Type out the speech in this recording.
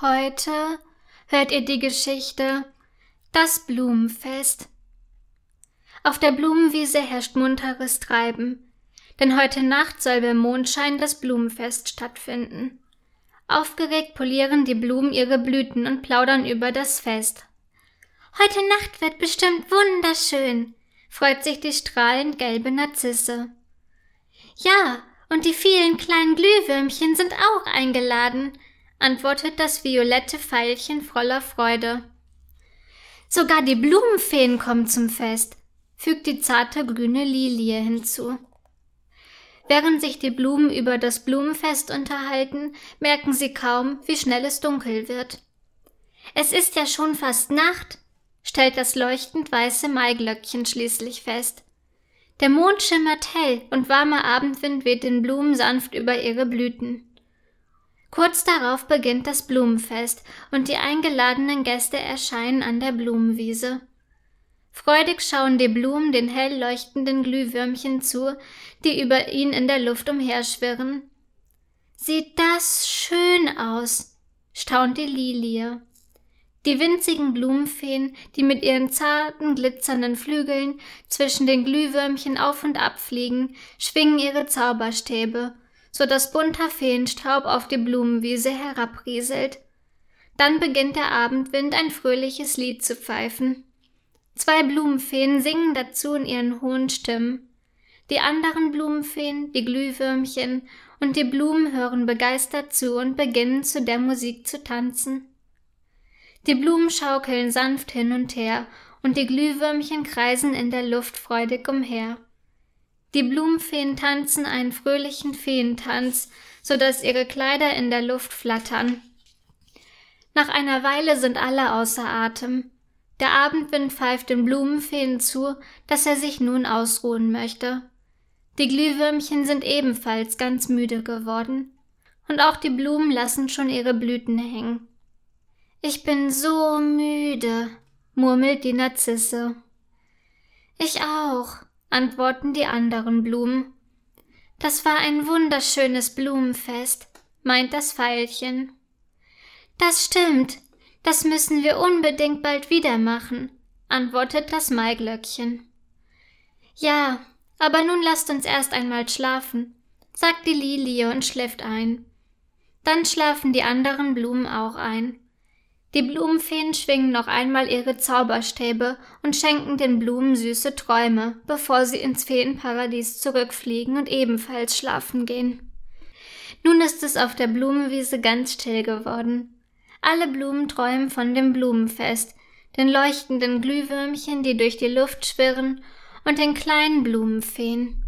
Heute hört ihr die Geschichte Das Blumenfest. Auf der Blumenwiese herrscht munteres Treiben, denn heute Nacht soll bei Mondschein das Blumenfest stattfinden. Aufgeregt polieren die Blumen ihre Blüten und plaudern über das Fest. Heute Nacht wird bestimmt wunderschön, freut sich die strahlend gelbe Narzisse. Ja, und die vielen kleinen Glühwürmchen sind auch eingeladen, antwortet das violette Veilchen voller Freude. Sogar die Blumenfeen kommen zum Fest, fügt die zarte grüne Lilie hinzu. Während sich die Blumen über das Blumenfest unterhalten, merken sie kaum, wie schnell es dunkel wird. Es ist ja schon fast Nacht, stellt das leuchtend weiße Maiglöckchen schließlich fest. Der Mond schimmert hell und warmer Abendwind weht den Blumen sanft über ihre Blüten. Kurz darauf beginnt das Blumenfest und die eingeladenen Gäste erscheinen an der Blumenwiese. Freudig schauen die Blumen den hell leuchtenden Glühwürmchen zu, die über ihn in der Luft umherschwirren. Sieht das schön aus, staunt die Lilie. Die winzigen Blumenfeen, die mit ihren zarten, glitzernden Flügeln zwischen den Glühwürmchen auf und ab fliegen, schwingen ihre Zauberstäbe so dass bunter Feenstaub auf die Blumenwiese herabrieselt. Dann beginnt der Abendwind ein fröhliches Lied zu pfeifen. Zwei Blumenfeen singen dazu in ihren hohen Stimmen. Die anderen Blumenfeen, die Glühwürmchen und die Blumen hören begeistert zu und beginnen zu der Musik zu tanzen. Die Blumen schaukeln sanft hin und her, und die Glühwürmchen kreisen in der Luft freudig umher. Die Blumenfeen tanzen einen fröhlichen Feentanz, so dass ihre Kleider in der Luft flattern. Nach einer Weile sind alle außer Atem. Der Abendwind pfeift den Blumenfeen zu, dass er sich nun ausruhen möchte. Die Glühwürmchen sind ebenfalls ganz müde geworden. Und auch die Blumen lassen schon ihre Blüten hängen. Ich bin so müde, murmelt die Narzisse. Ich auch, antworten die anderen Blumen. Das war ein wunderschönes Blumenfest, meint das Veilchen. Das stimmt, das müssen wir unbedingt bald wieder machen, antwortet das Maiglöckchen. Ja, aber nun lasst uns erst einmal schlafen, sagt die Lilie und schläft ein. Dann schlafen die anderen Blumen auch ein. Die Blumenfeen schwingen noch einmal ihre Zauberstäbe und schenken den Blumen süße Träume, bevor sie ins Feenparadies zurückfliegen und ebenfalls schlafen gehen. Nun ist es auf der Blumenwiese ganz still geworden. Alle Blumen träumen von dem Blumenfest, den leuchtenden Glühwürmchen, die durch die Luft schwirren, und den kleinen Blumenfeen.